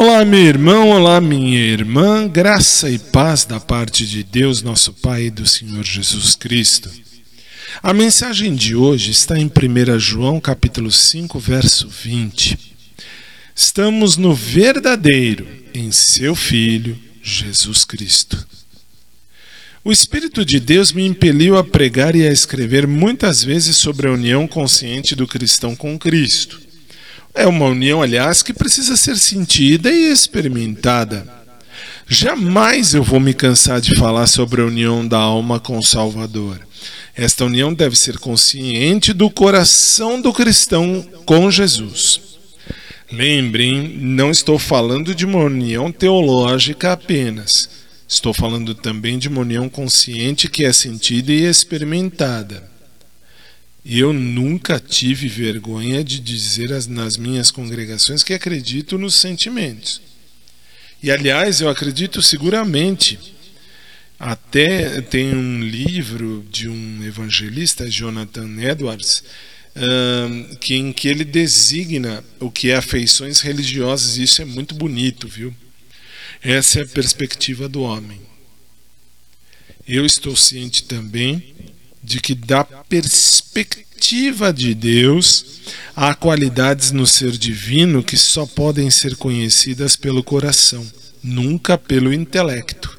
Olá, meu irmão, olá, minha irmã, graça e paz da parte de Deus, nosso Pai e do Senhor Jesus Cristo. A mensagem de hoje está em 1 João, capítulo 5, verso 20. Estamos no verdadeiro, em seu Filho, Jesus Cristo. O Espírito de Deus me impeliu a pregar e a escrever muitas vezes sobre a união consciente do cristão com Cristo. É uma união, aliás, que precisa ser sentida e experimentada. Jamais eu vou me cansar de falar sobre a união da alma com o Salvador. Esta união deve ser consciente do coração do cristão com Jesus. Lembrem, não estou falando de uma união teológica apenas. Estou falando também de uma união consciente que é sentida e experimentada. Eu nunca tive vergonha de dizer nas minhas congregações que acredito nos sentimentos. E aliás, eu acredito seguramente. Até tem um livro de um evangelista, Jonathan Edwards, que, em que ele designa o que é afeições religiosas, isso é muito bonito, viu? Essa é a perspectiva do homem. Eu estou ciente também de que da perspectiva de Deus há qualidades no ser divino que só podem ser conhecidas pelo coração, nunca pelo intelecto.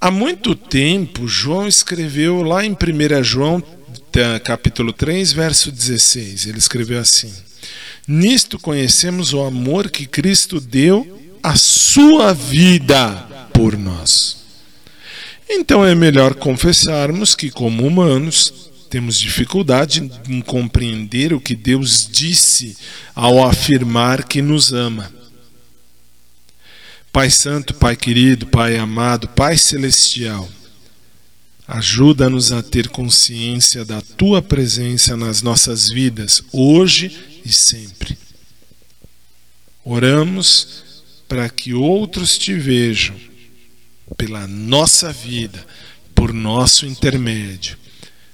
Há muito tempo, João escreveu lá em 1 João, capítulo 3, verso 16. Ele escreveu assim: Nisto conhecemos o amor que Cristo deu a sua vida por nós. Então é melhor confessarmos que, como humanos, temos dificuldade em compreender o que Deus disse ao afirmar que nos ama. Pai Santo, Pai querido, Pai amado, Pai celestial, ajuda-nos a ter consciência da tua presença nas nossas vidas, hoje e sempre. Oramos para que outros te vejam pela nossa vida, por nosso intermédio.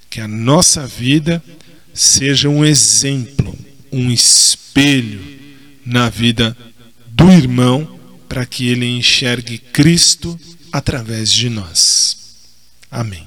Que a nossa vida seja um exemplo, um espelho na vida do irmão, para que ele enxergue Cristo através de nós. Amém.